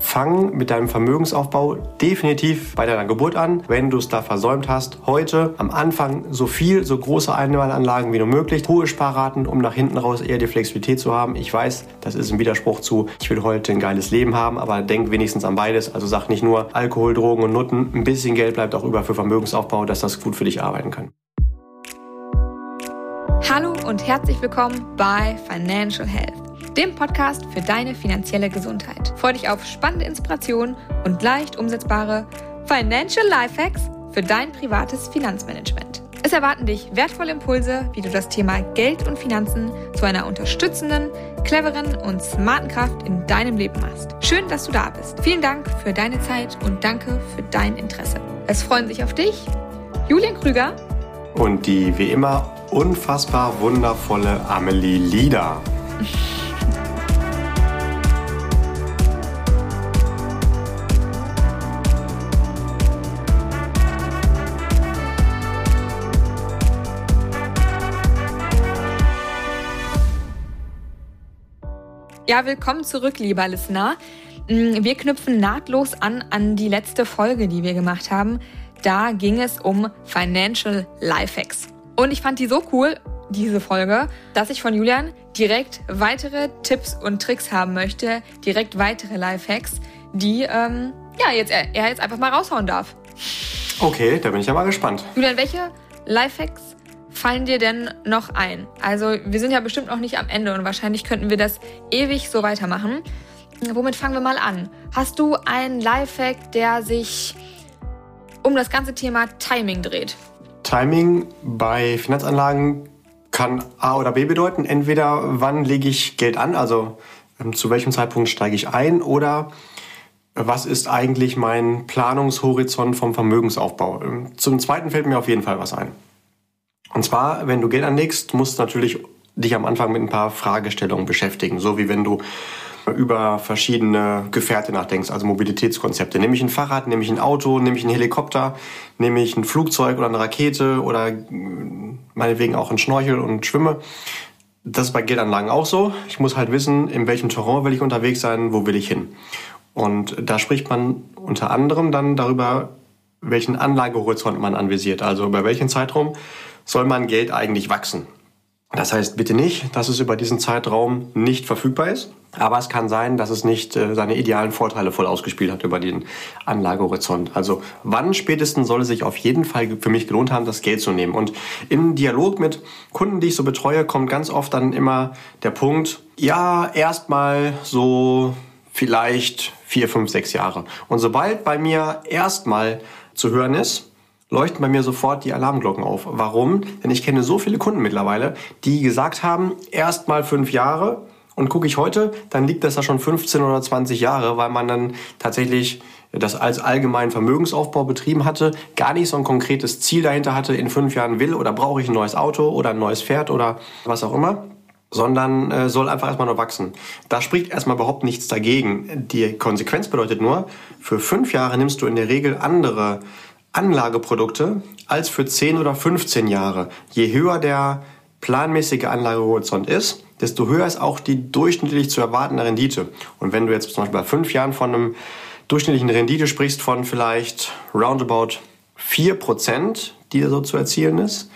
Fang mit deinem Vermögensaufbau definitiv bei deiner Geburt an. Wenn du es da versäumt hast, heute am Anfang so viel, so große Einmalanlagen wie nur möglich, hohe Sparraten, um nach hinten raus eher die Flexibilität zu haben. Ich weiß, das ist ein Widerspruch zu, ich will heute ein geiles Leben haben, aber denk wenigstens an beides. Also sag nicht nur Alkohol, Drogen und Nutten. Ein bisschen Geld bleibt auch über für Vermögensaufbau, dass das gut für dich arbeiten kann. Hallo und herzlich willkommen bei Financial Health dem Podcast für deine finanzielle Gesundheit. Freue dich auf spannende Inspirationen und leicht umsetzbare Financial Lifehacks für dein privates Finanzmanagement. Es erwarten dich wertvolle Impulse, wie du das Thema Geld und Finanzen zu einer unterstützenden, cleveren und smarten Kraft in deinem Leben machst. Schön, dass du da bist. Vielen Dank für deine Zeit und danke für dein Interesse. Es freuen sich auf dich Julian Krüger und die wie immer unfassbar wundervolle Amelie Lieder. Ja, willkommen zurück, lieber Listener. Mm, wir knüpfen nahtlos an an die letzte Folge, die wir gemacht haben. Da ging es um Financial Lifehacks. Und ich fand die so cool, diese Folge, dass ich von Julian direkt weitere Tipps und Tricks haben möchte, direkt weitere Lifehacks, die ähm, ja, jetzt, er jetzt einfach mal raushauen darf. Okay, da bin ich ja mal gespannt. Julian, welche Lifehacks fallen dir denn noch ein? Also wir sind ja bestimmt noch nicht am Ende und wahrscheinlich könnten wir das ewig so weitermachen. Womit fangen wir mal an? Hast du einen Lifehack, der sich um das ganze Thema Timing dreht? Timing bei Finanzanlagen kann A oder B bedeuten. Entweder wann lege ich Geld an, also ähm, zu welchem Zeitpunkt steige ich ein oder was ist eigentlich mein Planungshorizont vom Vermögensaufbau. Ähm, zum zweiten fällt mir auf jeden Fall was ein. Und zwar, wenn du Geld anlegst, musst du natürlich dich am Anfang mit ein paar Fragestellungen beschäftigen. So wie wenn du über verschiedene Gefährte nachdenkst, also Mobilitätskonzepte. Nehme ich ein Fahrrad, nehme ich ein Auto, nehme ich einen Helikopter, nehme ich ein Flugzeug oder eine Rakete oder meinetwegen auch ein Schnorchel und schwimme. Das ist bei Geldanlagen auch so. Ich muss halt wissen, in welchem Terrain will ich unterwegs sein, wo will ich hin. Und da spricht man unter anderem dann darüber, welchen Anlagehorizont man anvisiert, also über welchen Zeitraum soll mein Geld eigentlich wachsen. Das heißt bitte nicht, dass es über diesen Zeitraum nicht verfügbar ist, aber es kann sein, dass es nicht äh, seine idealen Vorteile voll ausgespielt hat über den Anlagehorizont. Also wann spätestens soll es sich auf jeden Fall für mich gelohnt haben, das Geld zu nehmen. Und im Dialog mit Kunden, die ich so betreue, kommt ganz oft dann immer der Punkt, ja, erstmal so vielleicht vier, fünf, sechs Jahre. Und sobald bei mir erstmal zu hören ist, leuchten bei mir sofort die Alarmglocken auf. Warum? Denn ich kenne so viele Kunden mittlerweile, die gesagt haben, erst mal fünf Jahre und gucke ich heute, dann liegt das da schon 15 oder 20 Jahre, weil man dann tatsächlich das als allgemeinen Vermögensaufbau betrieben hatte, gar nicht so ein konkretes Ziel dahinter hatte, in fünf Jahren will oder brauche ich ein neues Auto oder ein neues Pferd oder was auch immer sondern äh, soll einfach erstmal nur wachsen. Da spricht erstmal überhaupt nichts dagegen. Die Konsequenz bedeutet nur, für fünf Jahre nimmst du in der Regel andere Anlageprodukte als für 10 oder 15 Jahre. Je höher der planmäßige Anlagehorizont ist, desto höher ist auch die durchschnittlich zu erwartende Rendite. Und wenn du jetzt zum Beispiel bei fünf Jahren von einem durchschnittlichen Rendite sprichst von vielleicht roundabout 4%, die so zu erzielen ist,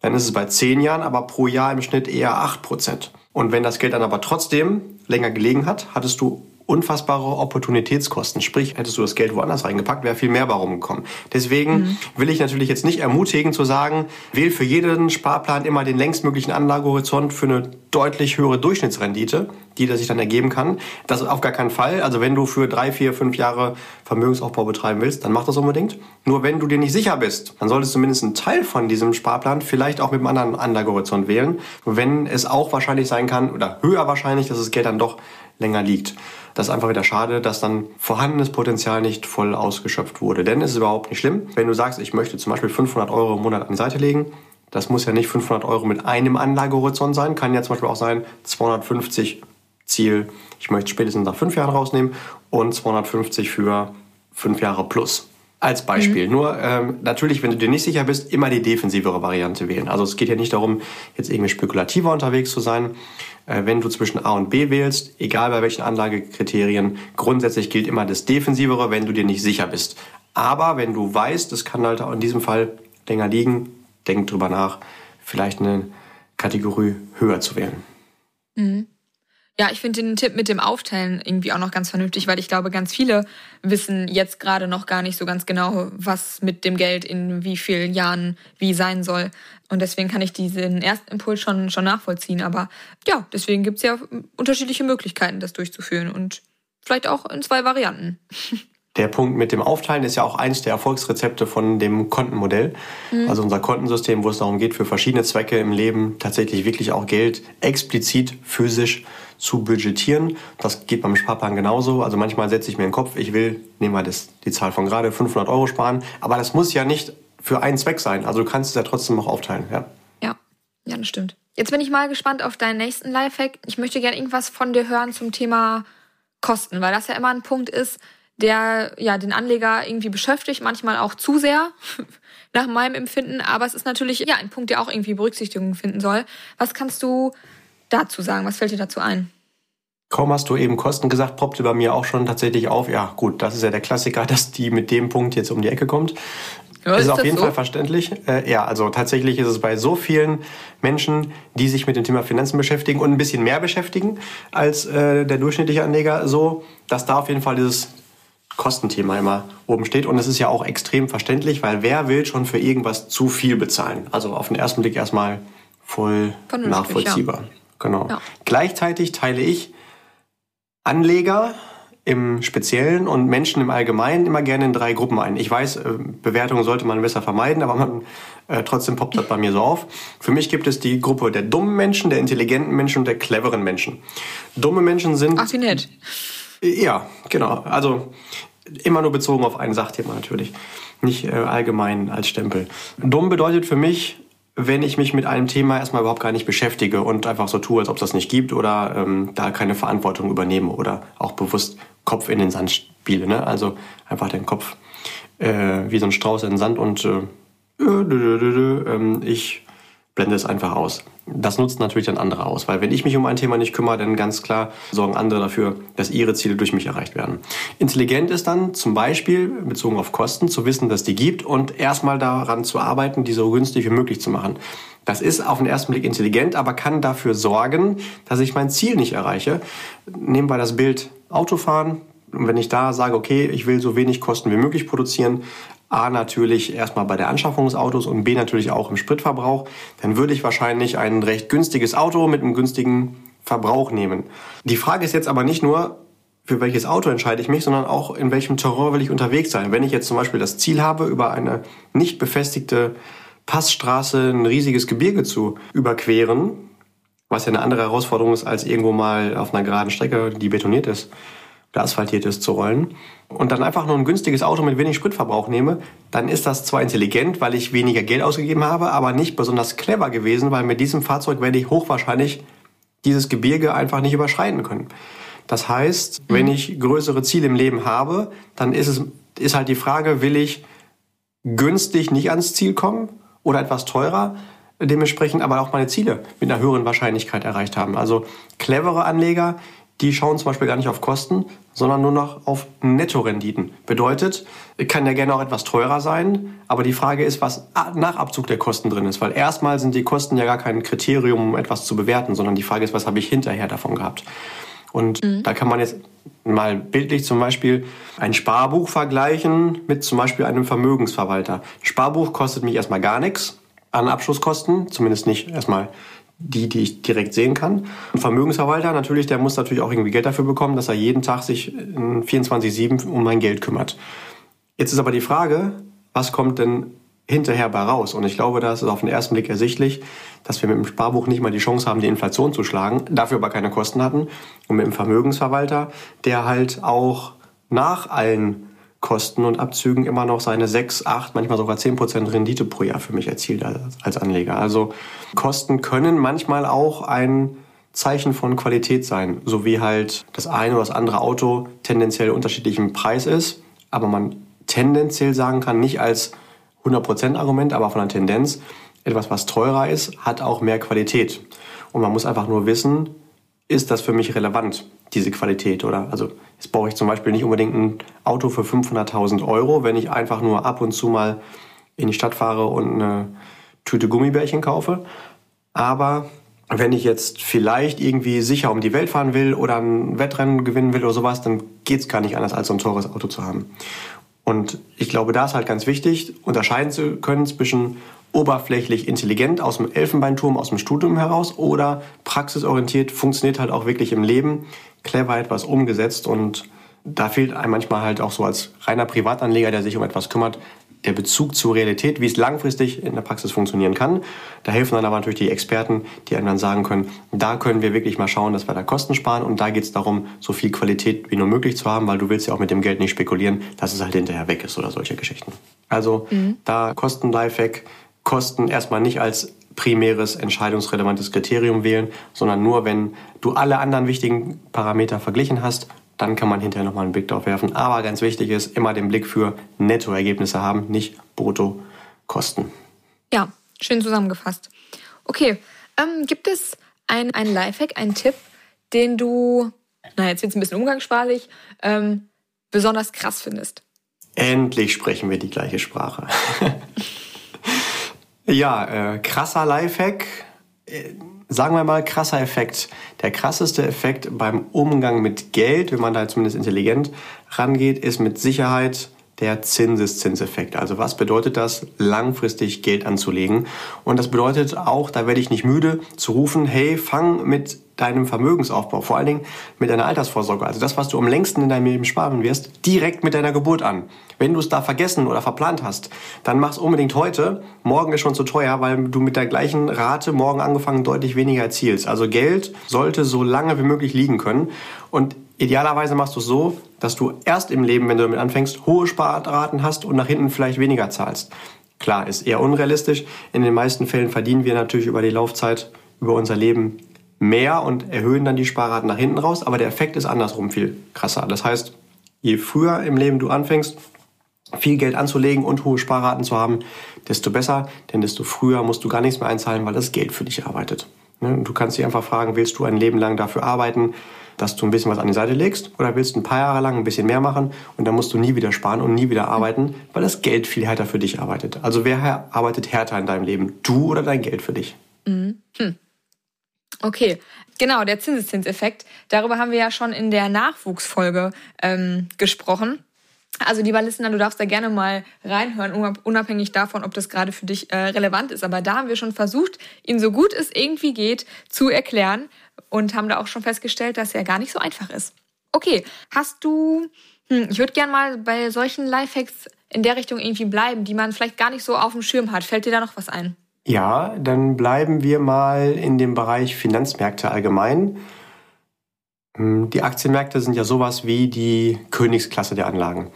dann ist es bei zehn Jahren aber pro Jahr im Schnitt eher 8%. Und wenn das Geld dann aber trotzdem länger gelegen hat, hattest du unfassbare Opportunitätskosten. Sprich, hättest du das Geld woanders reingepackt, wäre viel mehr warum gekommen. Deswegen mhm. will ich natürlich jetzt nicht ermutigen zu sagen, wähl für jeden Sparplan immer den längstmöglichen Anlagehorizont für eine deutlich höhere Durchschnittsrendite, die sich dann ergeben kann. Das auf gar keinen Fall. Also wenn du für drei, vier, fünf Jahre Vermögensaufbau betreiben willst, dann mach das unbedingt. Nur wenn du dir nicht sicher bist, dann solltest du zumindest einen Teil von diesem Sparplan vielleicht auch mit einem anderen Anlagehorizont wählen. Wenn es auch wahrscheinlich sein kann, oder höher wahrscheinlich, dass das Geld dann doch länger liegt. Das ist einfach wieder schade, dass dann vorhandenes Potenzial nicht voll ausgeschöpft wurde. Denn es ist überhaupt nicht schlimm, wenn du sagst, ich möchte zum Beispiel 500 Euro im Monat an die Seite legen. Das muss ja nicht 500 Euro mit einem Anlagehorizont sein, kann ja zum Beispiel auch sein 250 Ziel, ich möchte spätestens nach fünf Jahren rausnehmen und 250 für fünf Jahre plus. Als Beispiel. Mhm. Nur ähm, natürlich, wenn du dir nicht sicher bist, immer die defensivere Variante wählen. Also es geht ja nicht darum, jetzt irgendwie spekulativer unterwegs zu sein. Äh, wenn du zwischen A und B wählst, egal bei welchen Anlagekriterien, grundsätzlich gilt immer das Defensivere, wenn du dir nicht sicher bist. Aber wenn du weißt, es kann halt auch in diesem Fall länger liegen, denk drüber nach, vielleicht eine Kategorie höher zu wählen. Mhm. Ja, ich finde den Tipp mit dem Aufteilen irgendwie auch noch ganz vernünftig, weil ich glaube, ganz viele wissen jetzt gerade noch gar nicht so ganz genau, was mit dem Geld in wie vielen Jahren wie sein soll. Und deswegen kann ich diesen ersten Impuls schon, schon nachvollziehen. Aber ja, deswegen gibt's ja unterschiedliche Möglichkeiten, das durchzuführen und vielleicht auch in zwei Varianten. Der Punkt mit dem Aufteilen ist ja auch eins der Erfolgsrezepte von dem Kontenmodell. Mhm. Also unser Kontensystem, wo es darum geht, für verschiedene Zwecke im Leben tatsächlich wirklich auch Geld explizit physisch zu budgetieren. Das geht beim Sparplan genauso. Also manchmal setze ich mir in den Kopf, ich will, nehmen wir das, die Zahl von gerade, 500 Euro sparen. Aber das muss ja nicht für einen Zweck sein. Also du kannst es ja trotzdem noch aufteilen. Ja, ja, ja das stimmt. Jetzt bin ich mal gespannt auf deinen nächsten Lifehack. Ich möchte gerne irgendwas von dir hören zum Thema Kosten, weil das ja immer ein Punkt ist, der ja den Anleger irgendwie beschäftigt, manchmal auch zu sehr nach meinem Empfinden, aber es ist natürlich ja ein Punkt, der auch irgendwie Berücksichtigung finden soll. Was kannst du dazu sagen? Was fällt dir dazu ein? Kaum hast du eben Kosten gesagt, poppte bei mir auch schon tatsächlich auf. Ja, gut, das ist ja der Klassiker, dass die mit dem Punkt jetzt um die Ecke kommt. Ja, ist, ist auf jeden so? Fall verständlich. Äh, ja, also tatsächlich ist es bei so vielen Menschen, die sich mit dem Thema Finanzen beschäftigen und ein bisschen mehr beschäftigen als äh, der durchschnittliche Anleger, so, dass da auf jeden Fall dieses Kostenthema immer oben steht. Und es ist ja auch extrem verständlich, weil wer will schon für irgendwas zu viel bezahlen? Also auf den ersten Blick erstmal voll nachvollziehbar. Ja. Genau. Ja. Gleichzeitig teile ich Anleger im Speziellen und Menschen im Allgemeinen immer gerne in drei Gruppen ein. Ich weiß, äh, Bewertungen sollte man besser vermeiden, aber man, äh, trotzdem poppt das bei mir so auf. Für mich gibt es die Gruppe der dummen Menschen, der intelligenten Menschen und der cleveren Menschen. Dumme Menschen sind... Ach, wie nett. Ja, genau. Also immer nur bezogen auf ein Sachthema natürlich, nicht äh, allgemein als Stempel. Dumm bedeutet für mich, wenn ich mich mit einem Thema erstmal überhaupt gar nicht beschäftige und einfach so tue, als ob es das nicht gibt oder ähm, da keine Verantwortung übernehme oder auch bewusst Kopf in den Sand spiele. Ne? Also einfach den Kopf äh, wie so ein Strauß in den Sand und äh, äh, ich blende es einfach aus. Das nutzt natürlich dann andere aus, weil wenn ich mich um ein Thema nicht kümmere, dann ganz klar sorgen andere dafür, dass ihre Ziele durch mich erreicht werden. Intelligent ist dann zum Beispiel, bezogen auf Kosten, zu wissen, dass die gibt und erstmal daran zu arbeiten, die so günstig wie möglich zu machen. Das ist auf den ersten Blick intelligent, aber kann dafür sorgen, dass ich mein Ziel nicht erreiche. Nehmen wir das Bild Autofahren. Und wenn ich da sage, okay, ich will so wenig Kosten wie möglich produzieren, A natürlich erstmal bei der Anschaffung des Autos und B natürlich auch im Spritverbrauch, dann würde ich wahrscheinlich ein recht günstiges Auto mit einem günstigen Verbrauch nehmen. Die Frage ist jetzt aber nicht nur, für welches Auto entscheide ich mich, sondern auch in welchem Terrain will ich unterwegs sein. Wenn ich jetzt zum Beispiel das Ziel habe, über eine nicht befestigte Passstraße ein riesiges Gebirge zu überqueren, was ja eine andere Herausforderung ist, als irgendwo mal auf einer geraden Strecke, die betoniert ist, oder asphaltiert ist, zu rollen und dann einfach nur ein günstiges Auto mit wenig Spritverbrauch nehme, dann ist das zwar intelligent, weil ich weniger Geld ausgegeben habe, aber nicht besonders clever gewesen, weil mit diesem Fahrzeug werde ich hochwahrscheinlich dieses Gebirge einfach nicht überschreiten können. Das heißt, mhm. wenn ich größere Ziele im Leben habe, dann ist es ist halt die Frage, will ich günstig nicht ans Ziel kommen oder etwas teurer? dementsprechend aber auch meine Ziele mit einer höheren Wahrscheinlichkeit erreicht haben. Also clevere Anleger, die schauen zum Beispiel gar nicht auf Kosten, sondern nur noch auf Nettorenditen. Bedeutet, kann ja gerne auch etwas teurer sein, aber die Frage ist, was nach Abzug der Kosten drin ist. Weil erstmal sind die Kosten ja gar kein Kriterium, um etwas zu bewerten, sondern die Frage ist, was habe ich hinterher davon gehabt. Und mhm. da kann man jetzt mal bildlich zum Beispiel ein Sparbuch vergleichen mit zum Beispiel einem Vermögensverwalter. Sparbuch kostet mich erstmal gar nichts an Abschlusskosten, zumindest nicht erstmal die, die ich direkt sehen kann. Ein Vermögensverwalter natürlich, der muss natürlich auch irgendwie Geld dafür bekommen, dass er jeden Tag sich 24-7 um mein Geld kümmert. Jetzt ist aber die Frage, was kommt denn hinterher bei raus? Und ich glaube, da ist es auf den ersten Blick ersichtlich, dass wir mit dem Sparbuch nicht mal die Chance haben, die Inflation zu schlagen, dafür aber keine Kosten hatten. Und mit dem Vermögensverwalter, der halt auch nach allen Kosten und Abzügen immer noch seine 6, 8, manchmal sogar 10 Prozent Rendite pro Jahr für mich erzielt als Anleger. Also Kosten können manchmal auch ein Zeichen von Qualität sein, so wie halt das eine oder das andere Auto tendenziell unterschiedlich im Preis ist, aber man tendenziell sagen kann, nicht als 100% Argument, aber von der Tendenz, etwas, was teurer ist, hat auch mehr Qualität. Und man muss einfach nur wissen, ist das für mich relevant, diese Qualität? Oder also jetzt brauche ich zum Beispiel nicht unbedingt ein Auto für 500.000 Euro, wenn ich einfach nur ab und zu mal in die Stadt fahre und eine Tüte Gummibärchen kaufe. Aber wenn ich jetzt vielleicht irgendwie sicher um die Welt fahren will oder ein Wettrennen gewinnen will oder sowas, dann geht es gar nicht anders, als so ein teures Auto zu haben. Und ich glaube, da ist halt ganz wichtig, unterscheiden zu können zwischen oberflächlich intelligent aus dem Elfenbeinturm, aus dem Studium heraus oder praxisorientiert, funktioniert halt auch wirklich im Leben, clever etwas umgesetzt und da fehlt einem manchmal halt auch so als reiner Privatanleger, der sich um etwas kümmert, der Bezug zur Realität, wie es langfristig in der Praxis funktionieren kann. Da helfen dann aber natürlich die Experten, die einem dann sagen können, da können wir wirklich mal schauen, dass wir da Kosten sparen und da geht es darum, so viel Qualität wie nur möglich zu haben, weil du willst ja auch mit dem Geld nicht spekulieren, dass es halt hinterher weg ist oder solche Geschichten. Also mhm. da Kosten Lifehack, Kosten erstmal nicht als primäres entscheidungsrelevantes Kriterium wählen, sondern nur, wenn du alle anderen wichtigen Parameter verglichen hast dann kann man hinterher nochmal einen Blick drauf werfen. Aber ganz wichtig ist, immer den Blick für Nettoergebnisse haben, nicht Bruttokosten. Ja, schön zusammengefasst. Okay, ähm, gibt es einen Lifehack, einen Tipp, den du, na jetzt wird es ein bisschen umgangssprachlich, ähm, besonders krass findest? Endlich sprechen wir die gleiche Sprache. ja, äh, krasser Lifehack. Äh, sagen wir mal, krasser Effekt. Der krasseste Effekt beim Umgang mit Geld, wenn man da zumindest intelligent rangeht, ist mit Sicherheit der Zinseszinseffekt. Also was bedeutet das, langfristig Geld anzulegen? Und das bedeutet auch, da werde ich nicht müde zu rufen, hey, fang mit deinem Vermögensaufbau, vor allen Dingen mit deiner Altersvorsorge, also das, was du am längsten in deinem Leben sparen wirst, direkt mit deiner Geburt an. Wenn du es da vergessen oder verplant hast, dann mach es unbedingt heute. Morgen ist schon zu teuer, weil du mit der gleichen Rate morgen angefangen deutlich weniger erzielst. Also Geld sollte so lange wie möglich liegen können. Und idealerweise machst du es so, dass du erst im Leben, wenn du damit anfängst, hohe Sparraten hast und nach hinten vielleicht weniger zahlst. Klar, ist eher unrealistisch. In den meisten Fällen verdienen wir natürlich über die Laufzeit, über unser Leben mehr und erhöhen dann die Sparraten nach hinten raus, aber der Effekt ist andersrum viel krasser. Das heißt, je früher im Leben du anfängst, viel Geld anzulegen und hohe Sparraten zu haben, desto besser, denn desto früher musst du gar nichts mehr einzahlen, weil das Geld für dich arbeitet. Ne, du kannst dich einfach fragen, willst du ein Leben lang dafür arbeiten, dass du ein bisschen was an die Seite legst oder willst ein paar Jahre lang ein bisschen mehr machen und dann musst du nie wieder sparen und nie wieder arbeiten, weil das Geld viel härter für dich arbeitet. Also wer arbeitet härter in deinem Leben? Du oder dein Geld für dich? Mhm. Hm. Okay, genau, der Zinseszinseffekt. Darüber haben wir ja schon in der Nachwuchsfolge ähm, gesprochen. Also lieber Listener, du darfst da gerne mal reinhören, unabhängig davon, ob das gerade für dich äh, relevant ist. Aber da haben wir schon versucht, ihn so gut es irgendwie geht zu erklären und haben da auch schon festgestellt, dass er gar nicht so einfach ist. Okay, hast du, hm, ich würde gerne mal bei solchen Lifehacks in der Richtung irgendwie bleiben, die man vielleicht gar nicht so auf dem Schirm hat. Fällt dir da noch was ein? Ja, dann bleiben wir mal in dem Bereich Finanzmärkte allgemein. Hm, die Aktienmärkte sind ja sowas wie die Königsklasse der Anlagen.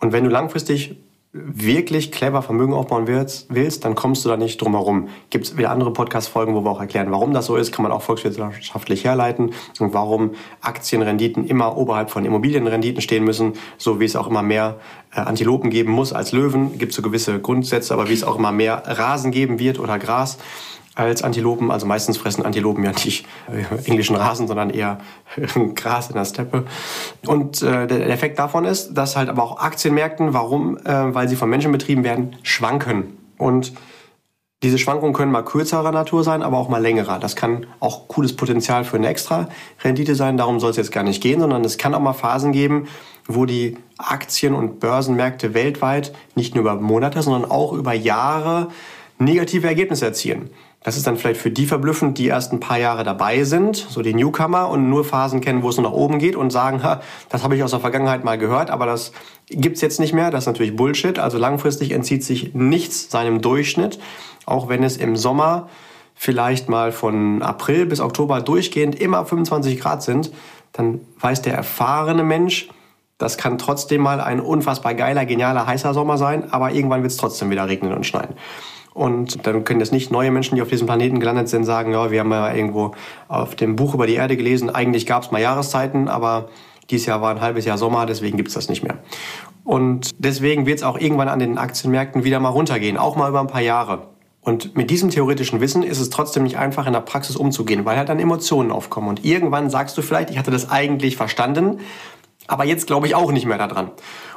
Und wenn du langfristig wirklich clever Vermögen aufbauen willst, willst dann kommst du da nicht drum herum. Gibt es wieder andere Podcast-Folgen, wo wir auch erklären, warum das so ist, kann man auch volkswirtschaftlich herleiten und warum Aktienrenditen immer oberhalb von Immobilienrenditen stehen müssen, so wie es auch immer mehr äh, Antilopen geben muss als Löwen, gibt so gewisse Grundsätze, aber wie es auch immer mehr Rasen geben wird oder Gras, als Antilopen. Also meistens fressen Antilopen ja nicht äh, englischen Rasen, sondern eher äh, Gras in der Steppe. Und äh, der Effekt davon ist, dass halt aber auch Aktienmärkten, warum? Äh, weil sie von Menschen betrieben werden, schwanken. Und diese Schwankungen können mal kürzerer Natur sein, aber auch mal längerer. Das kann auch cooles Potenzial für eine extra Rendite sein. Darum soll es jetzt gar nicht gehen, sondern es kann auch mal Phasen geben, wo die Aktien- und Börsenmärkte weltweit nicht nur über Monate, sondern auch über Jahre negative Ergebnisse erzielen. Das ist dann vielleicht für die verblüffend, die erst ein paar Jahre dabei sind, so die Newcomer und nur Phasen kennen, wo es nur nach oben geht und sagen, ha, das habe ich aus der Vergangenheit mal gehört, aber das gibt's jetzt nicht mehr. Das ist natürlich Bullshit. Also langfristig entzieht sich nichts seinem Durchschnitt, auch wenn es im Sommer vielleicht mal von April bis Oktober durchgehend immer 25 Grad sind, dann weiß der erfahrene Mensch, das kann trotzdem mal ein unfassbar geiler, genialer, heißer Sommer sein, aber irgendwann wird es trotzdem wieder regnen und schneien. Und dann können das nicht neue Menschen, die auf diesem Planeten gelandet sind, sagen, ja, wir haben ja irgendwo auf dem Buch über die Erde gelesen, eigentlich gab es mal Jahreszeiten, aber Dieses Jahr war ein halbes Jahr Sommer, deswegen gibt's das nicht mehr. Und deswegen wird es auch irgendwann an den Aktienmärkten wieder mal runtergehen, auch mal über ein paar Jahre. Und mit diesem theoretischen Wissen ist es trotzdem nicht einfach in der Praxis umzugehen, weil halt dann Emotionen aufkommen. Und irgendwann sagst du vielleicht, ich hatte das eigentlich verstanden, aber jetzt glaube ich auch nicht mehr daran.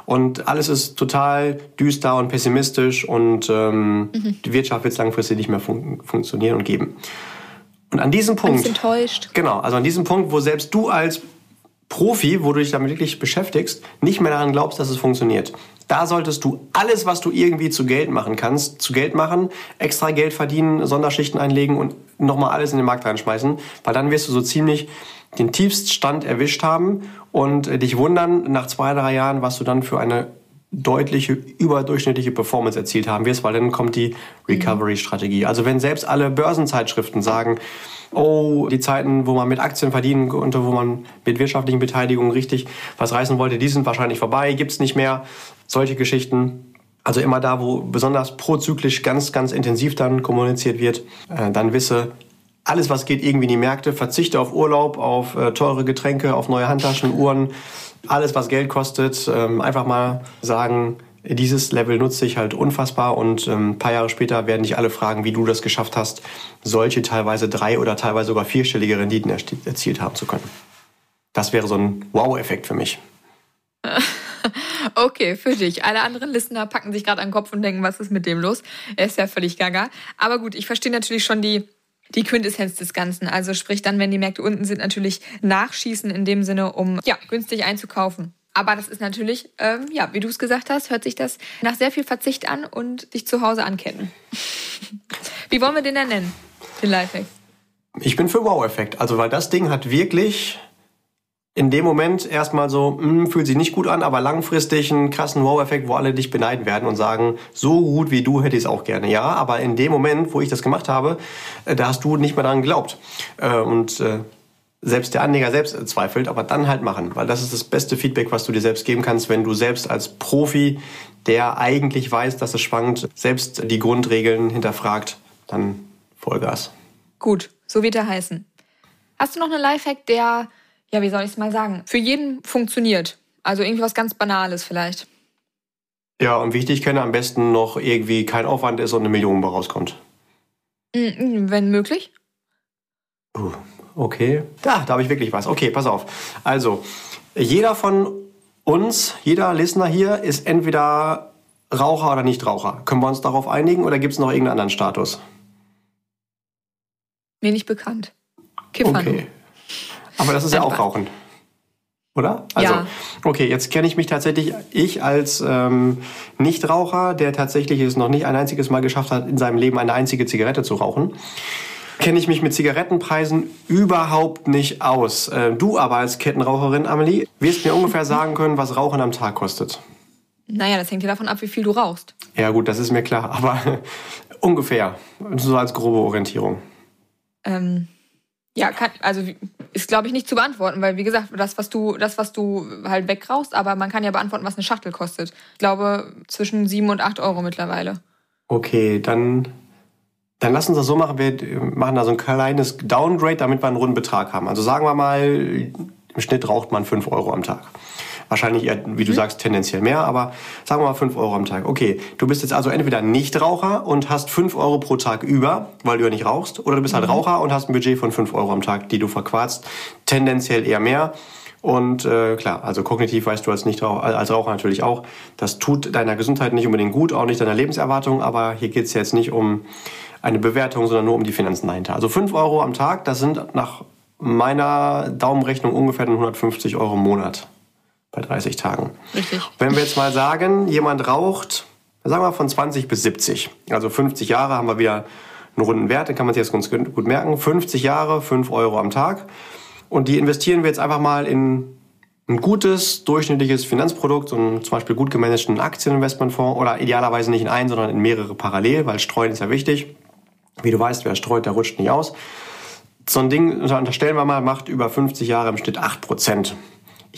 Und alles ist total düster und pessimistisch und ähm, mhm. die Wirtschaft wird langfristig nicht mehr fun funktionieren und geben. Und an diesem Punkt. enttäuscht. Genau, also an diesem Punkt, wo selbst du als Profi, wo du dich damit wirklich beschäftigst, nicht mehr daran glaubst, dass es funktioniert. Da solltest du alles, was du irgendwie zu Geld machen kannst, zu Geld machen, extra Geld verdienen, Sonderschichten einlegen und nochmal alles in den Markt reinschmeißen, weil dann wirst du so ziemlich den Tiefststand erwischt haben und dich wundern nach zwei, drei Jahren, was du dann für eine deutliche überdurchschnittliche Performance erzielt haben wirst, weil dann kommt die Recovery-Strategie. Also wenn selbst alle Börsenzeitschriften sagen, oh, die Zeiten, wo man mit Aktien verdienen konnte, wo man mit wirtschaftlichen Beteiligungen richtig was reißen wollte, die sind wahrscheinlich vorbei, gibt's nicht mehr. Solche Geschichten. Also immer da, wo besonders prozyklisch ganz, ganz intensiv dann kommuniziert wird, äh, dann wisse, alles, was geht, irgendwie in die Märkte, verzichte auf Urlaub, auf äh, teure Getränke, auf neue Handtaschen, Uhren, alles, was Geld kostet, ähm, einfach mal sagen, dieses Level nutze ich halt unfassbar und ähm, ein paar Jahre später werden dich alle fragen, wie du das geschafft hast, solche teilweise drei oder teilweise sogar vierstellige Renditen erzielt haben zu können. Das wäre so ein Wow-Effekt für mich. Okay, für dich. Alle anderen Listener packen sich gerade an den Kopf und denken, was ist mit dem los? Er ist ja völlig gaga. Aber gut, ich verstehe natürlich schon die, die Quintessenz des Ganzen. Also sprich dann, wenn die Märkte unten sind, natürlich nachschießen in dem Sinne, um ja, günstig einzukaufen. Aber das ist natürlich, ähm, ja, wie du es gesagt hast, hört sich das nach sehr viel Verzicht an und dich zu Hause anketten. wie wollen wir den denn nennen, den Lifehack? Ich bin für Wow-Effekt. Also, weil das Ding hat wirklich in dem Moment erstmal so, mh, hm, fühlt sich nicht gut an, aber langfristig einen krassen Wow-Effekt, wo alle dich beneiden werden und sagen, so gut wie du hätte ich es auch gerne. Ja, aber in dem Moment, wo ich das gemacht habe, äh, da hast du nicht mehr daran geglaubt. Äh, und äh, selbst der Anleger selbst zweifelt, aber dann halt machen, weil das ist das beste Feedback, was du dir selbst geben kannst, wenn du selbst als Profi, der eigentlich weiß, dass es schwankt, selbst die Grundregeln hinterfragt, dann Vollgas. Gut, so wird er heißen. Hast du noch einen Lifehack, der ja, wie soll ich es mal sagen, für jeden funktioniert. Also irgendwie was ganz Banales vielleicht. Ja, und wie ich dich kenne, am besten noch irgendwie kein Aufwand ist und eine Million rauskommt. Mm, mm, wenn möglich. Uh, okay. Da, da habe ich wirklich was. Okay, pass auf. Also, jeder von uns, jeder Listener hier ist entweder Raucher oder Nichtraucher. Können wir uns darauf einigen oder gibt es noch irgendeinen anderen Status? Mir nicht bekannt. Kiffern. Okay. Aber das ist ja auch Rauchen. Oder? Also, ja. okay, jetzt kenne ich mich tatsächlich, ich als ähm, Nichtraucher, der tatsächlich es noch nicht ein einziges Mal geschafft hat, in seinem Leben eine einzige Zigarette zu rauchen, kenne ich mich mit Zigarettenpreisen überhaupt nicht aus. Äh, du aber als Kettenraucherin, Amelie, wirst mir ungefähr sagen können, was Rauchen am Tag kostet. Naja, das hängt ja davon ab, wie viel du rauchst. Ja gut, das ist mir klar, aber ungefähr, so als grobe Orientierung. Ähm, ja, kann, also ist glaube ich nicht zu beantworten, weil wie gesagt, das was du das was du halt wegrauchst, aber man kann ja beantworten, was eine Schachtel kostet. Ich glaube zwischen sieben und acht Euro mittlerweile. Okay, dann dann lass uns das so machen, wir machen da so ein kleines Downgrade, damit wir einen runden Betrag haben. Also sagen wir mal, im Schnitt raucht man fünf Euro am Tag. Wahrscheinlich eher, wie du mhm. sagst, tendenziell mehr, aber sagen wir mal 5 Euro am Tag. Okay, du bist jetzt also entweder Nichtraucher und hast 5 Euro pro Tag über, weil du ja nicht rauchst, oder du bist halt mhm. Raucher und hast ein Budget von 5 Euro am Tag, die du verquarzt. Tendenziell eher mehr. Und äh, klar, also kognitiv weißt du als, Nichtraucher, als Raucher natürlich auch, das tut deiner Gesundheit nicht unbedingt gut, auch nicht deiner Lebenserwartung, aber hier geht's jetzt nicht um eine Bewertung, sondern nur um die Finanzen dahinter. Also 5 Euro am Tag, das sind nach meiner Daumenrechnung ungefähr 150 Euro im Monat bei 30 Tagen. Richtig. Wenn wir jetzt mal sagen, jemand raucht, sagen wir von 20 bis 70, also 50 Jahre haben wir wieder einen runden Wert, den kann man sich jetzt ganz gut merken. 50 Jahre, 5 Euro am Tag. Und die investieren wir jetzt einfach mal in ein gutes, durchschnittliches Finanzprodukt, so einen zum Beispiel gut gemanagten Aktieninvestmentfonds oder idealerweise nicht in einen, sondern in mehrere parallel, weil Streuen ist ja wichtig. Wie du weißt, wer streut, der rutscht nicht aus. So ein Ding, unterstellen wir mal, macht über 50 Jahre im Schnitt 8 Prozent.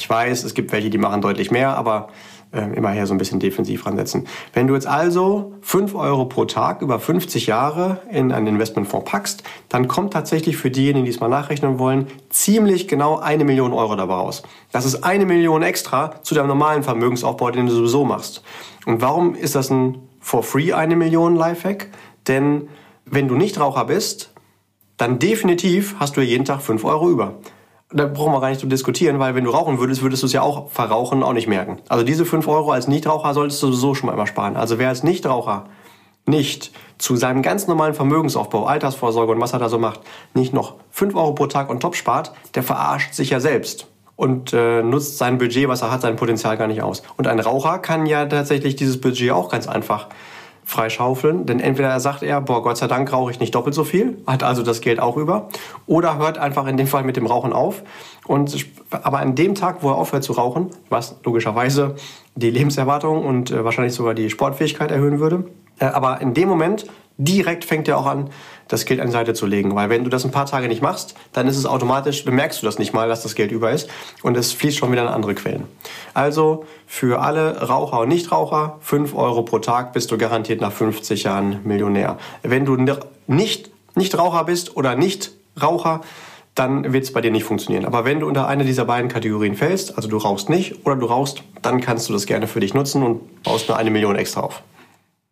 Ich weiß, es gibt welche, die machen deutlich mehr, aber äh, immer so ein bisschen defensiv ransetzen. Wenn du jetzt also 5 Euro pro Tag über 50 Jahre in einen Investmentfonds packst, dann kommt tatsächlich für diejenigen, die es mal nachrechnen wollen, ziemlich genau eine Million Euro dabei raus. Das ist eine Million extra zu deinem normalen Vermögensaufbau, den du sowieso machst. Und warum ist das ein for free eine Million Lifehack? Denn wenn du nicht Raucher bist, dann definitiv hast du jeden Tag 5 Euro über da brauchen wir gar nicht zu diskutieren, weil wenn du rauchen würdest, würdest du es ja auch verrauchen auch nicht merken. Also diese 5 Euro als Nichtraucher solltest du sowieso schon mal immer sparen. Also wer als Nichtraucher nicht zu seinem ganz normalen Vermögensaufbau, Altersvorsorge und was er da so macht, nicht noch 5 Euro pro Tag on top spart, der verarscht sich ja selbst und äh, nutzt sein Budget, was er hat, sein Potenzial gar nicht aus. Und ein Raucher kann ja tatsächlich dieses Budget auch ganz einfach freischaufeln. Denn entweder sagt er, boah, Gott sei Dank rauche ich nicht doppelt so viel, hat also das Geld auch über, oder hört einfach in dem Fall mit dem Rauchen auf. Und, aber an dem Tag, wo er aufhört zu rauchen, was logischerweise die Lebenserwartung und äh, wahrscheinlich sogar die Sportfähigkeit erhöhen würde, äh, aber in dem Moment direkt fängt er auch an, das Geld an Seite zu legen. Weil wenn du das ein paar Tage nicht machst, dann ist es automatisch, bemerkst du das nicht mal, dass das Geld über ist und es fließt schon wieder in andere Quellen. Also für alle Raucher und Nichtraucher, 5 Euro pro Tag bist du garantiert nach 50 Jahren Millionär. Wenn du nicht Nichtraucher bist oder nicht Raucher, dann wird es bei dir nicht funktionieren. Aber wenn du unter eine dieser beiden Kategorien fällst, also du rauchst nicht oder du rauchst, dann kannst du das gerne für dich nutzen und baust nur eine Million extra auf.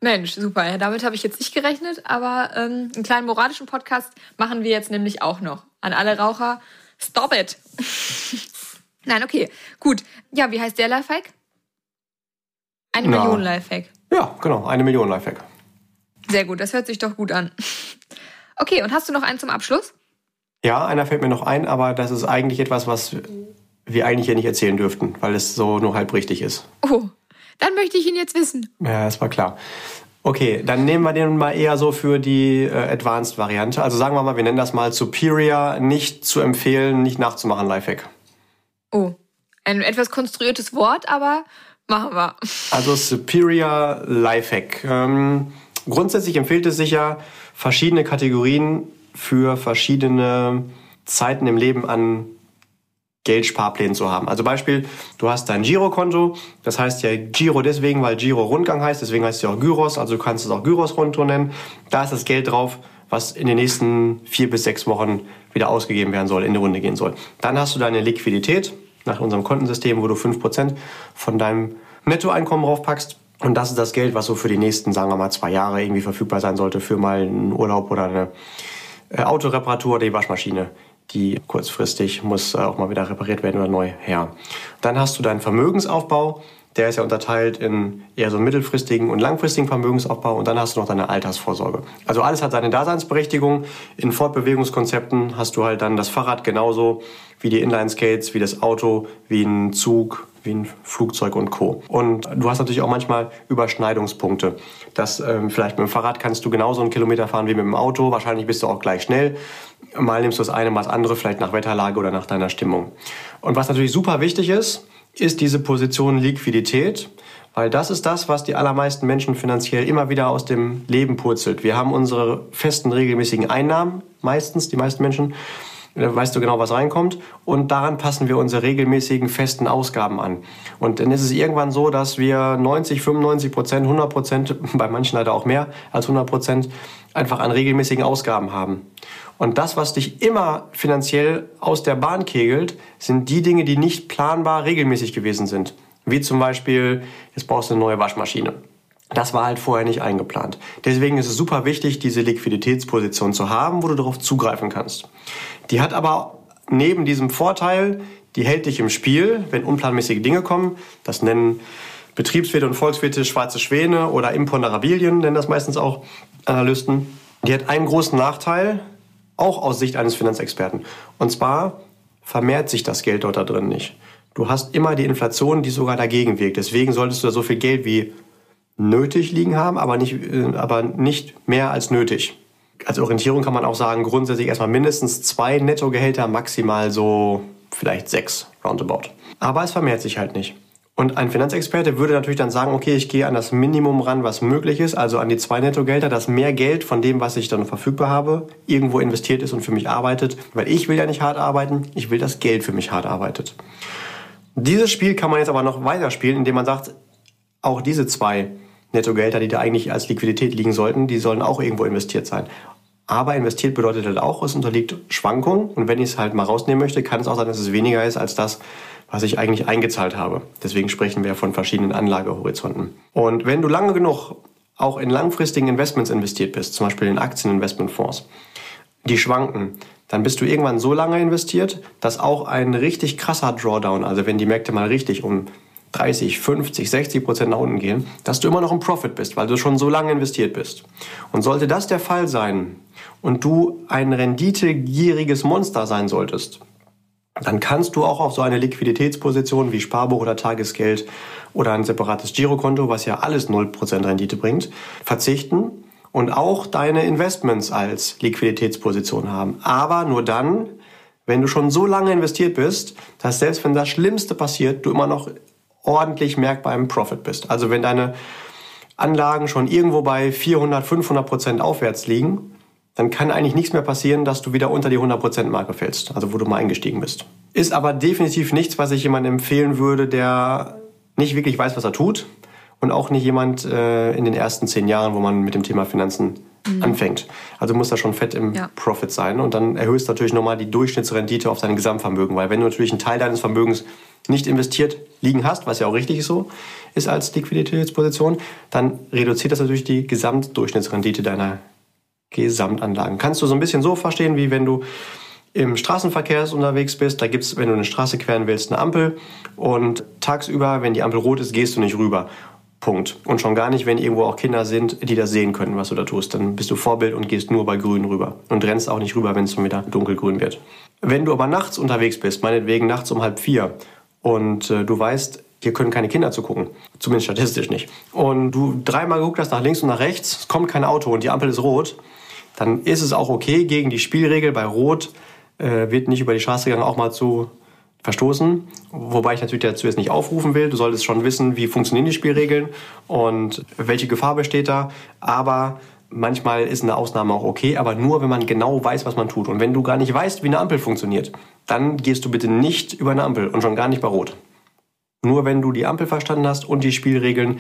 Mensch, super. Ja, damit habe ich jetzt nicht gerechnet, aber ähm, einen kleinen moralischen Podcast machen wir jetzt nämlich auch noch. An alle Raucher, stop it. Nein, okay, gut. Ja, wie heißt der Lifehack? Eine Na, Million Lifehack. Ja, genau, eine Million Lifehack. Sehr gut, das hört sich doch gut an. Okay, und hast du noch einen zum Abschluss? Ja, einer fällt mir noch ein, aber das ist eigentlich etwas, was wir eigentlich hier nicht erzählen dürften, weil es so nur halb richtig ist. Oh, dann möchte ich ihn jetzt wissen. Ja, das war klar. Okay, dann nehmen wir den mal eher so für die äh, Advanced-Variante. Also sagen wir mal, wir nennen das mal Superior, nicht zu empfehlen, nicht nachzumachen, Lifehack. Oh, ein etwas konstruiertes Wort, aber machen wir. Also Superior Lifehack. Ähm, grundsätzlich empfiehlt es sich ja, verschiedene Kategorien für verschiedene Zeiten im Leben an Geldsparplänen zu haben. Also Beispiel, du hast dein Girokonto, das heißt ja Giro deswegen, weil Giro Rundgang heißt, deswegen heißt es ja auch Gyros, also du kannst es auch Gyros-Konto nennen. Da ist das Geld drauf, was in den nächsten vier bis sechs Wochen wieder ausgegeben werden soll, in die Runde gehen soll. Dann hast du deine Liquidität nach unserem Kontensystem, wo du fünf Prozent von deinem Nettoeinkommen draufpackst. Und das ist das Geld, was so für die nächsten, sagen wir mal, zwei Jahre irgendwie verfügbar sein sollte für mal einen Urlaub oder eine äh, Autoreparatur oder die Waschmaschine die kurzfristig muss auch mal wieder repariert werden oder neu her. Dann hast du deinen Vermögensaufbau. Der ist ja unterteilt in eher so mittelfristigen und langfristigen Vermögensaufbau und dann hast du noch deine Altersvorsorge. Also alles hat seine Daseinsberechtigung. In Fortbewegungskonzepten hast du halt dann das Fahrrad genauso wie die Inline-Skates, wie das Auto, wie ein Zug, wie ein Flugzeug und Co. Und du hast natürlich auch manchmal Überschneidungspunkte. Das ähm, vielleicht mit dem Fahrrad kannst du genauso einen Kilometer fahren wie mit dem Auto. Wahrscheinlich bist du auch gleich schnell. Mal nimmst du das eine, mal das andere, vielleicht nach Wetterlage oder nach deiner Stimmung. Und was natürlich super wichtig ist, ist diese Position Liquidität, weil das ist das, was die allermeisten Menschen finanziell immer wieder aus dem Leben purzelt. Wir haben unsere festen, regelmäßigen Einnahmen, meistens, die meisten Menschen, da weißt du genau, was reinkommt. Und daran passen wir unsere regelmäßigen festen Ausgaben an. Und dann ist es irgendwann so, dass wir 90, 95 Prozent, 100 Prozent, bei manchen leider auch mehr als 100 Prozent, einfach an regelmäßigen Ausgaben haben. Und das, was dich immer finanziell aus der Bahn kegelt, sind die Dinge, die nicht planbar regelmäßig gewesen sind. Wie zum Beispiel, jetzt brauchst du eine neue Waschmaschine. Das war halt vorher nicht eingeplant. Deswegen ist es super wichtig, diese Liquiditätsposition zu haben, wo du darauf zugreifen kannst. Die hat aber neben diesem Vorteil, die hält dich im Spiel, wenn unplanmäßige Dinge kommen. Das nennen Betriebswirte und Volkswirte schwarze Schwäne oder Imponderabilien, nennen das meistens auch Analysten. Die hat einen großen Nachteil, auch aus Sicht eines Finanzexperten. Und zwar vermehrt sich das Geld dort da drin nicht. Du hast immer die Inflation, die sogar dagegen wirkt. Deswegen solltest du da so viel Geld wie nötig liegen haben, aber nicht, äh, aber nicht mehr als nötig. Als Orientierung kann man auch sagen, grundsätzlich erstmal mindestens zwei Nettogehälter, maximal so vielleicht sechs roundabout. Aber es vermehrt sich halt nicht. Und ein Finanzexperte würde natürlich dann sagen, okay, ich gehe an das Minimum ran, was möglich ist, also an die zwei Nettogelder, dass mehr Geld von dem, was ich dann verfügbar habe, irgendwo investiert ist und für mich arbeitet. Weil ich will ja nicht hart arbeiten, ich will, dass Geld für mich hart arbeitet. Dieses Spiel kann man jetzt aber noch weiter spielen, indem man sagt, auch diese zwei Nettogelder, die da eigentlich als Liquidität liegen sollten, die sollen auch irgendwo investiert sein. Aber investiert bedeutet halt auch, es unterliegt Schwankungen. Und wenn ich es halt mal rausnehmen möchte, kann es auch sein, dass es weniger ist als das, was ich eigentlich eingezahlt habe. Deswegen sprechen wir von verschiedenen Anlagehorizonten. Und wenn du lange genug auch in langfristigen Investments investiert bist, zum Beispiel in Aktieninvestmentfonds, die schwanken, dann bist du irgendwann so lange investiert, dass auch ein richtig krasser Drawdown, also wenn die Märkte mal richtig um 30, 50, 60 Prozent nach unten gehen, dass du immer noch im Profit bist, weil du schon so lange investiert bist. Und sollte das der Fall sein und du ein renditegieriges Monster sein solltest, dann kannst du auch auf so eine Liquiditätsposition wie Sparbuch oder Tagesgeld oder ein separates Girokonto, was ja alles 0% Rendite bringt, verzichten und auch deine Investments als Liquiditätsposition haben. Aber nur dann, wenn du schon so lange investiert bist, dass selbst wenn das Schlimmste passiert, du immer noch ordentlich merkbar im Profit bist. Also wenn deine Anlagen schon irgendwo bei 400, 500 Prozent aufwärts liegen, dann kann eigentlich nichts mehr passieren, dass du wieder unter die 100 Prozent Marke fällst, also wo du mal eingestiegen bist. Ist aber definitiv nichts, was ich jemandem empfehlen würde, der nicht wirklich weiß, was er tut und auch nicht jemand äh, in den ersten zehn Jahren, wo man mit dem Thema Finanzen mhm. anfängt. Also muss da schon fett im ja. Profit sein und dann erhöhst du natürlich nochmal die Durchschnittsrendite auf dein Gesamtvermögen, weil wenn du natürlich einen Teil deines Vermögens nicht investiert liegen hast, was ja auch richtig so ist als Liquiditätsposition, dann reduziert das natürlich die Gesamtdurchschnittsrendite deiner Gesamtanlagen. Kannst du so ein bisschen so verstehen, wie wenn du im Straßenverkehr unterwegs bist, da gibt's, wenn du eine Straße queren willst, eine Ampel und tagsüber, wenn die Ampel rot ist, gehst du nicht rüber. Punkt. Und schon gar nicht, wenn irgendwo auch Kinder sind, die das sehen können, was du da tust. Dann bist du Vorbild und gehst nur bei Grün rüber. Und rennst auch nicht rüber, wenn es wieder dunkelgrün wird. Wenn du aber nachts unterwegs bist, meinetwegen nachts um halb vier, und äh, du weißt, hier können keine Kinder zugucken. Zumindest statistisch nicht. Und du dreimal geguckt hast nach links und nach rechts, es kommt kein Auto und die Ampel ist rot, dann ist es auch okay, gegen die Spielregel bei Rot äh, wird nicht über die Straße gegangen, auch mal zu verstoßen. Wobei ich natürlich dazu jetzt nicht aufrufen will. Du solltest schon wissen, wie funktionieren die Spielregeln und welche Gefahr besteht da. Aber manchmal ist eine Ausnahme auch okay, aber nur, wenn man genau weiß, was man tut. Und wenn du gar nicht weißt, wie eine Ampel funktioniert, dann gehst du bitte nicht über eine Ampel und schon gar nicht bei Rot. Nur wenn du die Ampel verstanden hast und die Spielregeln,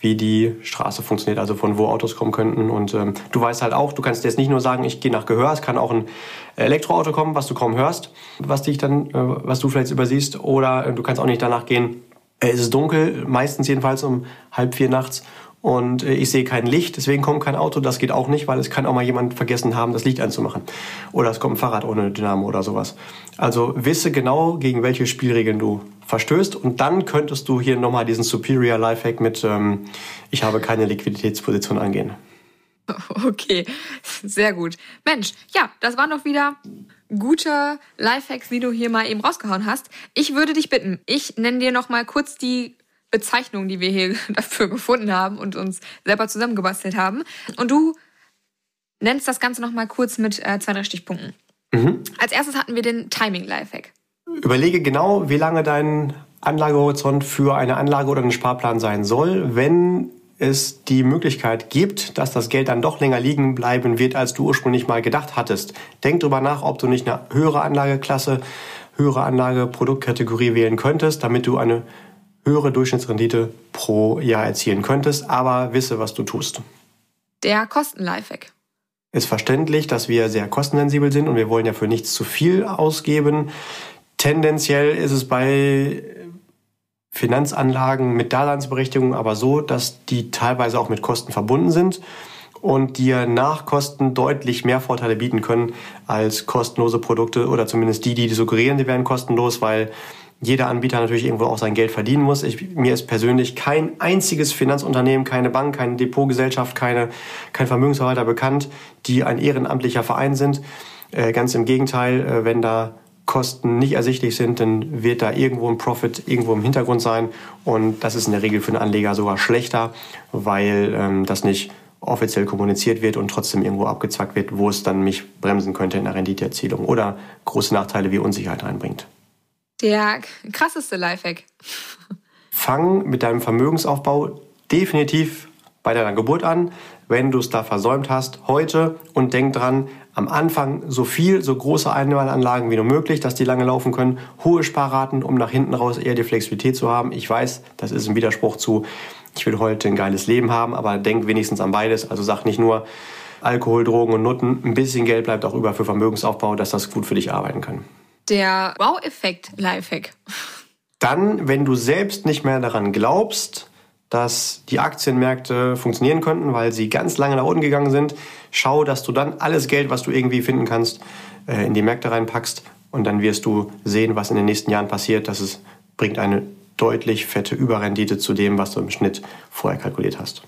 wie die Straße funktioniert, also von wo Autos kommen könnten. Und ähm, du weißt halt auch, du kannst jetzt nicht nur sagen, ich gehe nach Gehör, es kann auch ein Elektroauto kommen, was du kaum hörst, was dich dann, äh, was du vielleicht übersiehst, oder äh, du kannst auch nicht danach gehen, äh, es ist dunkel, meistens jedenfalls um halb vier nachts und äh, ich sehe kein Licht, deswegen kommt kein Auto. Das geht auch nicht, weil es kann auch mal jemand vergessen haben, das Licht anzumachen. Oder es kommt ein Fahrrad ohne Dynamo oder sowas. Also wisse genau, gegen welche Spielregeln du verstößt und dann könntest du hier nochmal diesen Superior Lifehack mit ähm, ich habe keine Liquiditätsposition angehen. Okay, sehr gut. Mensch, ja, das waren doch wieder gute Lifehacks, die du hier mal eben rausgehauen hast. Ich würde dich bitten, ich nenne dir noch mal kurz die Bezeichnung, die wir hier dafür gefunden haben und uns selber zusammengebastelt haben. Und du nennst das Ganze noch mal kurz mit äh, zwei, drei Stichpunkten. Mhm. Als erstes hatten wir den Timing-Lifehack. Überlege genau, wie lange dein Anlagehorizont für eine Anlage oder einen Sparplan sein soll, wenn es die Möglichkeit gibt, dass das Geld dann doch länger liegen bleiben wird, als du ursprünglich mal gedacht hattest. Denk drüber nach, ob du nicht eine höhere Anlageklasse, höhere Anlageproduktkategorie wählen könntest, damit du eine höhere Durchschnittsrendite pro Jahr erzielen könntest, aber wisse, was du tust. Der Kosten-Lifehack. Ist verständlich, dass wir sehr kostensensibel sind und wir wollen ja für nichts zu viel ausgeben. Tendenziell ist es bei Finanzanlagen mit Daseinsberechtigung aber so, dass die teilweise auch mit Kosten verbunden sind und dir nach Kosten deutlich mehr Vorteile bieten können als kostenlose Produkte oder zumindest die, die suggerieren, die wären kostenlos, weil jeder Anbieter natürlich irgendwo auch sein Geld verdienen muss. Ich, mir ist persönlich kein einziges Finanzunternehmen, keine Bank, keine Depotgesellschaft, keine, kein Vermögensverwalter bekannt, die ein ehrenamtlicher Verein sind. Äh, ganz im Gegenteil, äh, wenn da Kosten nicht ersichtlich sind, dann wird da irgendwo ein Profit irgendwo im Hintergrund sein. Und das ist in der Regel für einen Anleger sogar schlechter, weil ähm, das nicht offiziell kommuniziert wird und trotzdem irgendwo abgezwackt wird, wo es dann mich bremsen könnte in der Renditeerzielung oder große Nachteile wie Unsicherheit reinbringt. Der krasseste Lifehack. Fang mit deinem Vermögensaufbau definitiv bei deiner Geburt an, wenn du es da versäumt hast, heute und denk dran, am Anfang so viel, so große Einmalanlagen wie nur möglich, dass die lange laufen können, hohe Sparraten, um nach hinten raus eher die Flexibilität zu haben. Ich weiß, das ist ein Widerspruch zu, ich will heute ein geiles Leben haben, aber denk wenigstens an beides. Also sag nicht nur Alkohol, Drogen und Nutten, ein bisschen Geld bleibt auch über für Vermögensaufbau, dass das gut für dich arbeiten kann. Der Wow-Effekt Lifehack. Dann, wenn du selbst nicht mehr daran glaubst, dass die Aktienmärkte funktionieren könnten, weil sie ganz lange nach unten gegangen sind. Schau, dass du dann alles Geld, was du irgendwie finden kannst, äh, in die Märkte reinpackst und dann wirst du sehen, was in den nächsten Jahren passiert. Das es bringt eine deutlich fette Überrendite zu dem, was du im Schnitt vorher kalkuliert hast.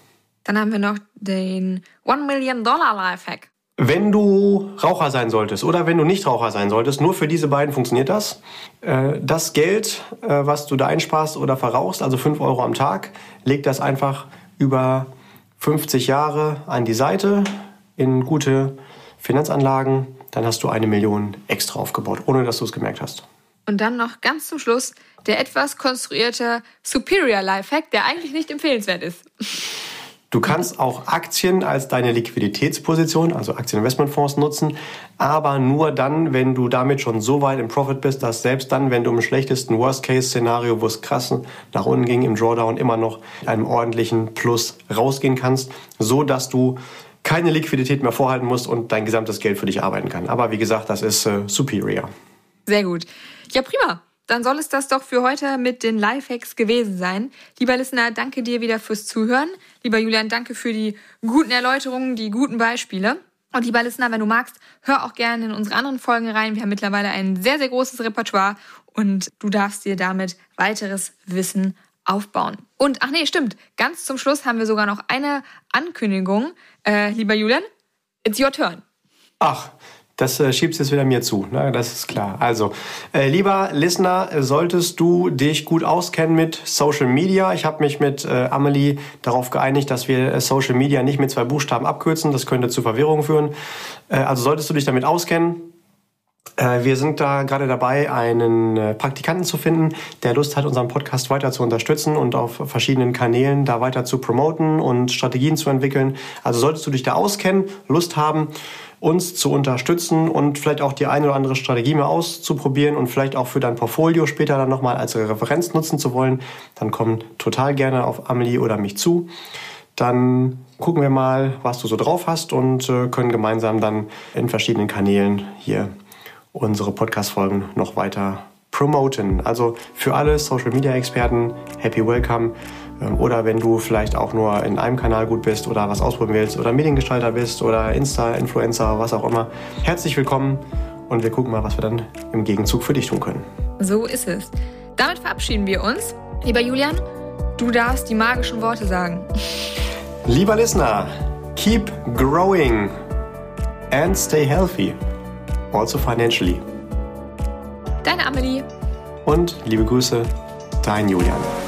Dann haben wir noch den One Million Dollar Lifehack. Wenn du Raucher sein solltest oder wenn du nicht Raucher sein solltest, nur für diese beiden funktioniert das. Äh, das Geld, äh, was du da einsparst oder verrauchst, also 5 Euro am Tag, leg das einfach über 50 Jahre an die Seite in gute Finanzanlagen. Dann hast du eine Million extra aufgebaut, ohne dass du es gemerkt hast. Und dann noch ganz zum Schluss der etwas konstruierte Superior Lifehack, der eigentlich nicht empfehlenswert ist. Du kannst auch Aktien als deine Liquiditätsposition, also Aktieninvestmentfonds nutzen, aber nur dann, wenn du damit schon so weit im Profit bist, dass selbst dann, wenn du im schlechtesten Worst-Case-Szenario, wo es krass nach unten ging, im Drawdown immer noch einem ordentlichen Plus rausgehen kannst, so dass du keine Liquidität mehr vorhalten musst und dein gesamtes Geld für dich arbeiten kann. Aber wie gesagt, das ist äh, superior. Sehr gut. Ja, prima dann soll es das doch für heute mit den Lifehacks gewesen sein. Lieber Listener, danke dir wieder fürs Zuhören. Lieber Julian, danke für die guten Erläuterungen, die guten Beispiele. Und lieber Listener, wenn du magst, hör auch gerne in unsere anderen Folgen rein. Wir haben mittlerweile ein sehr, sehr großes Repertoire und du darfst dir damit weiteres Wissen aufbauen. Und ach nee, stimmt. Ganz zum Schluss haben wir sogar noch eine Ankündigung. Äh, lieber Julian, it's your turn. Ach, das äh, schiebst jetzt wieder mir zu, ne? das ist klar. Also, äh, lieber Listener, solltest du dich gut auskennen mit Social Media. Ich habe mich mit äh, Amelie darauf geeinigt, dass wir äh, Social Media nicht mit zwei Buchstaben abkürzen. Das könnte zu Verwirrung führen. Äh, also solltest du dich damit auskennen. Äh, wir sind da gerade dabei, einen äh, Praktikanten zu finden, der Lust hat, unseren Podcast weiter zu unterstützen und auf verschiedenen Kanälen da weiter zu promoten und Strategien zu entwickeln. Also solltest du dich da auskennen, Lust haben, uns zu unterstützen und vielleicht auch die eine oder andere Strategie mal auszuprobieren und vielleicht auch für dein Portfolio später dann nochmal als Referenz nutzen zu wollen, dann komm total gerne auf Amelie oder mich zu. Dann gucken wir mal, was du so drauf hast und äh, können gemeinsam dann in verschiedenen Kanälen hier unsere Podcast-Folgen noch weiter promoten. Also für alle Social Media Experten, happy welcome. Ähm, oder wenn du vielleicht auch nur in einem Kanal gut bist oder was ausprobieren willst oder Mediengestalter bist oder Insta-Influencer, was auch immer. Herzlich willkommen und wir gucken mal, was wir dann im Gegenzug für dich tun können. So ist es. Damit verabschieden wir uns. Lieber Julian, du darfst die magischen Worte sagen. Lieber Listener, keep growing and stay healthy, also financially. Deine Amelie. Und liebe Grüße, dein Julian.